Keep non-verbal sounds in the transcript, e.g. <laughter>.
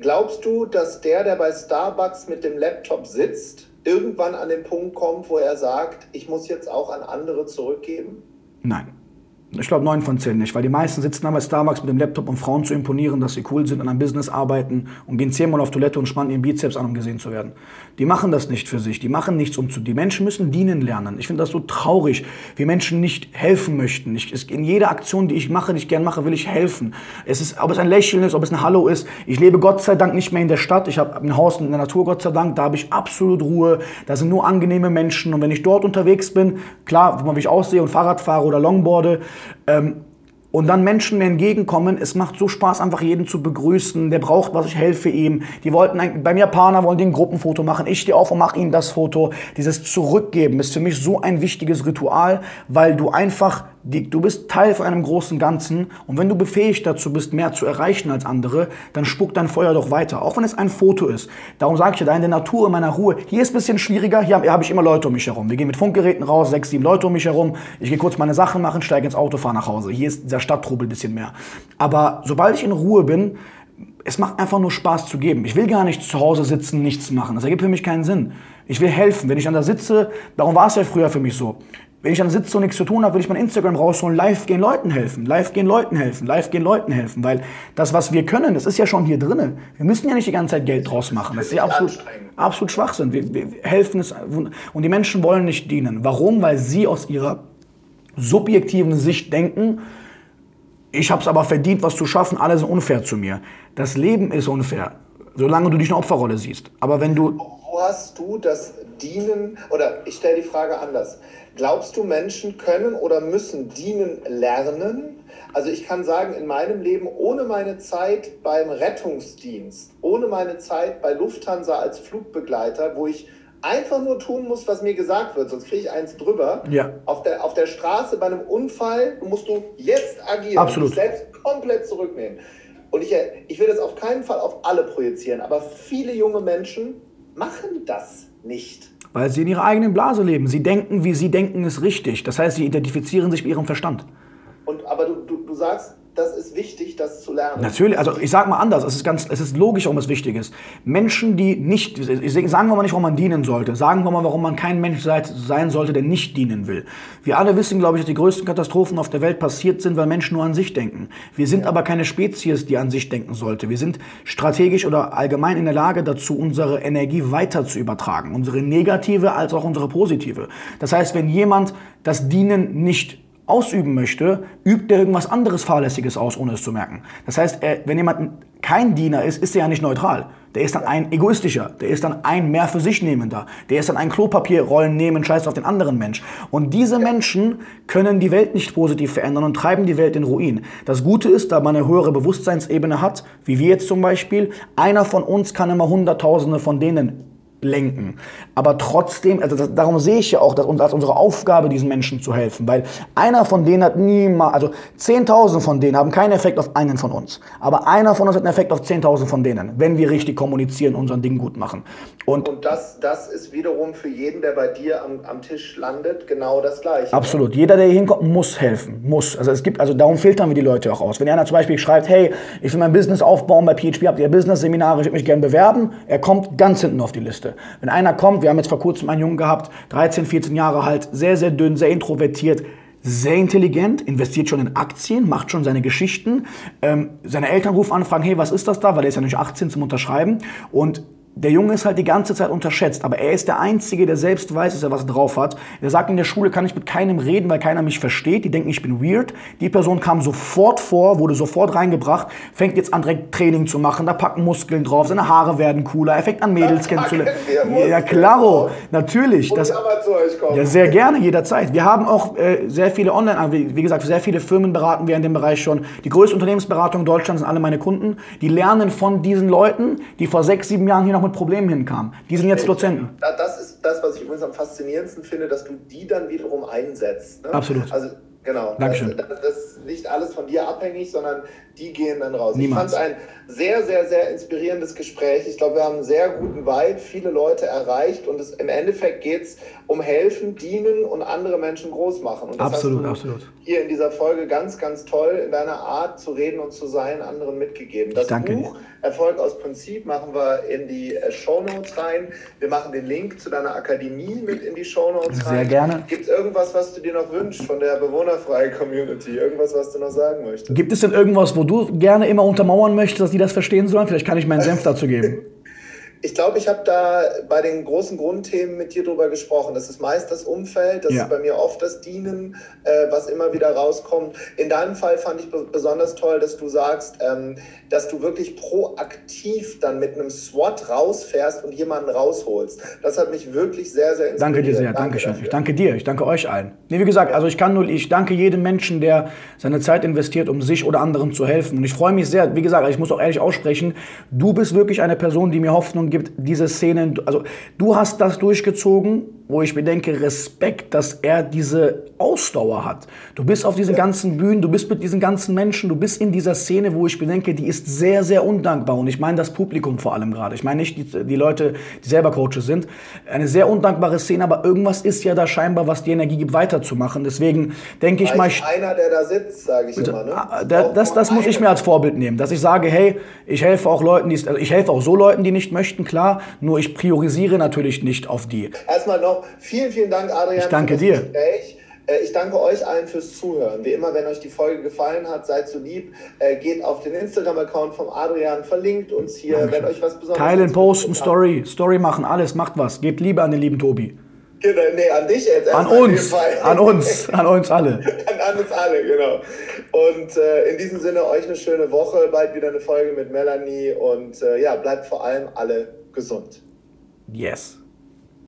Glaubst du, dass der, der bei Starbucks mit dem Laptop sitzt, irgendwann an den Punkt kommt, wo er sagt, ich muss jetzt auch an andere zurückgeben? Nein. Ich glaube, neun von zehn nicht, weil die meisten sitzen bei Starbucks mit dem Laptop, um Frauen zu imponieren, dass sie cool sind, an einem Business arbeiten und gehen zehnmal auf Toilette und spannen ihren Bizeps an, um gesehen zu werden. Die machen das nicht für sich, die machen nichts um zu. Die Menschen müssen dienen lernen. Ich finde das so traurig, wie Menschen nicht helfen möchten. Ich, es, in jeder Aktion, die ich mache, die ich gern mache, will ich helfen. Es ist, ob es ein Lächeln ist, ob es ein Hallo ist. Ich lebe Gott sei Dank nicht mehr in der Stadt. Ich habe ein Haus in der Natur, Gott sei Dank. Da habe ich absolut Ruhe. Da sind nur angenehme Menschen. Und wenn ich dort unterwegs bin, klar, wie ich aussehe und Fahrrad fahre oder Longboarde, ähm, und dann Menschen mir entgegenkommen. Es macht so Spaß, einfach jeden zu begrüßen. Der braucht was, ich helfe ihm. Die wollten ein, beim Japaner wollen die ein Gruppenfoto machen. Ich stehe auf und mache ihnen das Foto. Dieses Zurückgeben ist für mich so ein wichtiges Ritual, weil du einfach Du bist Teil von einem großen Ganzen und wenn du befähigt dazu bist, mehr zu erreichen als andere, dann spuckt dein Feuer doch weiter, auch wenn es ein Foto ist. Darum sage ich dir, da in der Natur, in meiner Ruhe, hier ist es ein bisschen schwieriger, hier habe hab ich immer Leute um mich herum. Wir gehen mit Funkgeräten raus, sechs, sieben Leute um mich herum, ich gehe kurz meine Sachen machen, steige ins Auto, fahre nach Hause. Hier ist dieser Stadttrubel ein bisschen mehr. Aber sobald ich in Ruhe bin, es macht einfach nur Spaß zu geben. Ich will gar nicht zu Hause sitzen, nichts machen. Das ergibt für mich keinen Sinn. Ich will helfen. Wenn ich dann da sitze, darum war es ja früher für mich so. Wenn ich dann sitze und nichts zu tun habe, will ich mein Instagram rausholen, live gehen Leuten helfen, live gehen Leuten helfen, live gehen Leuten helfen, weil das, was wir können, das ist ja schon hier drinnen. Wir müssen ja nicht die ganze Zeit Geld draus machen. Das ist ja absolut, absolut Schwachsinn. Wir, wir helfen es und die Menschen wollen nicht dienen. Warum? Weil sie aus ihrer subjektiven Sicht denken, ich habe es aber verdient, was zu schaffen, alle sind unfair zu mir. Das Leben ist unfair, solange du dich in Opferrolle siehst. Aber wenn du... Wo hast du das Dienen, oder ich stelle die Frage anders, Glaubst du, Menschen können oder müssen dienen lernen? Also ich kann sagen, in meinem Leben, ohne meine Zeit beim Rettungsdienst, ohne meine Zeit bei Lufthansa als Flugbegleiter, wo ich einfach nur tun muss, was mir gesagt wird, sonst kriege ich eins drüber. Ja. Auf, der, auf der Straße bei einem Unfall musst du jetzt agieren, Absolut. dich selbst komplett zurücknehmen. Und ich, ich will das auf keinen Fall auf alle projizieren, aber viele junge Menschen machen das nicht. Weil sie in ihrer eigenen Blase leben. Sie denken, wie sie denken, ist richtig. Das heißt, sie identifizieren sich mit ihrem Verstand. Und, aber du, du, du sagst, das ist wichtig, das zu lernen. Natürlich, also ich sage mal anders, es ist ganz, es ist logisch, warum es wichtig ist. Menschen, die nicht, sagen wir mal nicht, warum man dienen sollte, sagen wir mal, warum man kein Mensch sein sollte, der nicht dienen will. Wir alle wissen, glaube ich, dass die größten Katastrophen auf der Welt passiert sind, weil Menschen nur an sich denken. Wir sind ja. aber keine Spezies, die an sich denken sollte. Wir sind strategisch oder allgemein in der Lage dazu, unsere Energie weiter zu übertragen. Unsere negative als auch unsere positive. Das heißt, wenn jemand das Dienen nicht ausüben möchte, übt er irgendwas anderes Fahrlässiges aus, ohne es zu merken. Das heißt, er, wenn jemand kein Diener ist, ist er ja nicht neutral. Der ist dann ein egoistischer, der ist dann ein mehr für sich nehmender, der ist dann ein Klopapierrollen nehmen, scheiß auf den anderen Mensch. Und diese Menschen können die Welt nicht positiv verändern und treiben die Welt in Ruin. Das Gute ist, da man eine höhere Bewusstseinsebene hat, wie wir jetzt zum Beispiel, einer von uns kann immer Hunderttausende von denen lenken. Aber trotzdem, also das, darum sehe ich ja auch, dass uns als unsere Aufgabe, diesen Menschen zu helfen, weil einer von denen hat niemals, also 10.000 von denen haben keinen Effekt auf einen von uns. Aber einer von uns hat einen Effekt auf 10.000 von denen, wenn wir richtig kommunizieren, unseren Ding gut machen. Und, und das, das ist wiederum für jeden, der bei dir am, am Tisch landet, genau das Gleiche. Absolut. Jeder, der hier hinkommt, muss helfen. Muss. Also es gibt, also darum filtern wir die Leute auch aus. Wenn einer zum Beispiel schreibt, hey, ich will mein Business aufbauen bei PHP, habt ihr Business-Seminare, ich würde mich gerne bewerben, er kommt ganz hinten auf die Liste. Wenn einer kommt, wir haben jetzt vor kurzem einen Jungen gehabt, 13, 14 Jahre alt, sehr, sehr dünn, sehr introvertiert, sehr intelligent, investiert schon in Aktien, macht schon seine Geschichten. Ähm, seine Eltern rufen an, fragen, hey, was ist das da? Weil er ist ja nicht 18 zum Unterschreiben. Und der Junge ist halt die ganze Zeit unterschätzt, aber er ist der Einzige, der selbst weiß, dass er was drauf hat. Er sagt, in der Schule kann ich mit keinem reden, weil keiner mich versteht. Die denken, ich bin weird. Die Person kam sofort vor, wurde sofort reingebracht, fängt jetzt an, direkt Training zu machen. Da packen Muskeln drauf, seine Haare werden cooler, er fängt an, Mädels kennenzulernen. Ja, klaro, natürlich. Das, ja, sehr gerne, jederzeit. Wir haben auch äh, sehr viele Online, wie, wie gesagt, sehr viele Firmen beraten wir in dem Bereich schon. Die größte Unternehmensberatung in Deutschland sind alle meine Kunden. Die lernen von diesen Leuten, die vor sechs, sieben Jahren hier noch mit Problemen hinkamen. Die sind jetzt Dozenten. Das ist das, was ich übrigens am faszinierendsten finde, dass du die dann wiederum einsetzt. Ne? Absolut. Also Genau. Dankeschön. Das, das ist nicht alles von dir abhängig, sondern die gehen dann raus. Niemals. Ich fand es ein sehr, sehr, sehr inspirierendes Gespräch. Ich glaube, wir haben einen sehr guten Vibe, viele Leute erreicht und es, im Endeffekt geht es um helfen, dienen und andere Menschen groß machen. Und das Absolut, hast du absolut. Hier in dieser Folge ganz, ganz toll in deiner Art zu reden und zu sein, anderen mitgegeben. Das Buch Erfolg aus Prinzip machen wir in die äh, Show Notes rein. Wir machen den Link zu deiner Akademie mit in die Show Notes rein. Sehr gerne. Gibt es irgendwas, was du dir noch wünschst von der bewohnerfreien Community? Irgendwas, was du noch sagen möchtest? Gibt es denn irgendwas, wo du gerne immer untermauern möchtest, dass die das verstehen sollen? Vielleicht kann ich meinen Senf dazu geben. Ich glaube, ich habe da bei den großen Grundthemen mit dir drüber gesprochen. Das ist meist das Umfeld, das Ja. ist bei mir oft das Dienen, äh, was immer wieder rauskommt. In deinem Fall fand ich be- besonders toll, dass du sagst, ähm, dass du wirklich proaktiv dann mit einem SWAT rausfährst und jemanden rausholst. Das hat mich wirklich sehr, sehr inspiriert. Danke dir sehr, danke schön. dafür. Ich danke dir, ich danke euch allen. Nee, wie gesagt, also ich kann nur, ich danke jedem Menschen, der seine Zeit investiert, um sich oder anderen zu helfen. Und ich freue mich sehr, wie gesagt, ich muss auch ehrlich aussprechen, du bist wirklich eine Person, die mir Hoffnung gibt, diese Szenen, also du hast das durchgezogen, wo ich mir denke, Respekt, dass er diese Ausdauer hat. Du bist auf diesen ganzen Bühnen, du bist mit diesen ganzen Menschen, du bist in dieser Szene, wo ich mir denke, die ist sehr, sehr undankbar. Und ich meine das Publikum vor allem gerade. Ich meine nicht die, die Leute, die selber Coaches sind. Eine sehr undankbare Szene, aber irgendwas ist ja da scheinbar, was die Energie gibt, weiterzumachen. Deswegen denke ich mal, ich, einer, der da sitzt, sage ich immer. Ne? Ah, da, das, das muss ich mir als Vorbild nehmen, dass ich sage, hey, ich helfe auch Leuten, die, also ich helfe auch so Leuten, die nicht möchten, klar, nur ich priorisiere natürlich nicht auf die. Erstmal noch vielen, vielen Dank, Adrian. Ich danke dir. Gespräch. Äh, Ich danke euch allen fürs Zuhören. Wie immer, wenn euch die Folge gefallen hat, seid so lieb. Äh, Geht auf den Instagram-Account vom Adrian, verlinkt uns hier, wenn euch was besonders Teilen, posten. Story, Story machen, alles, macht was. Gebt Liebe an den lieben Tobi. Genau, nee, an dich jetzt. An uns, an uns, an uns alle. <laughs> an, an uns alle, genau. Und äh, in diesem Sinne, euch eine schöne Woche. Bald wieder eine Folge mit Melanie. Und äh, ja, bleibt vor allem alle gesund. Yes.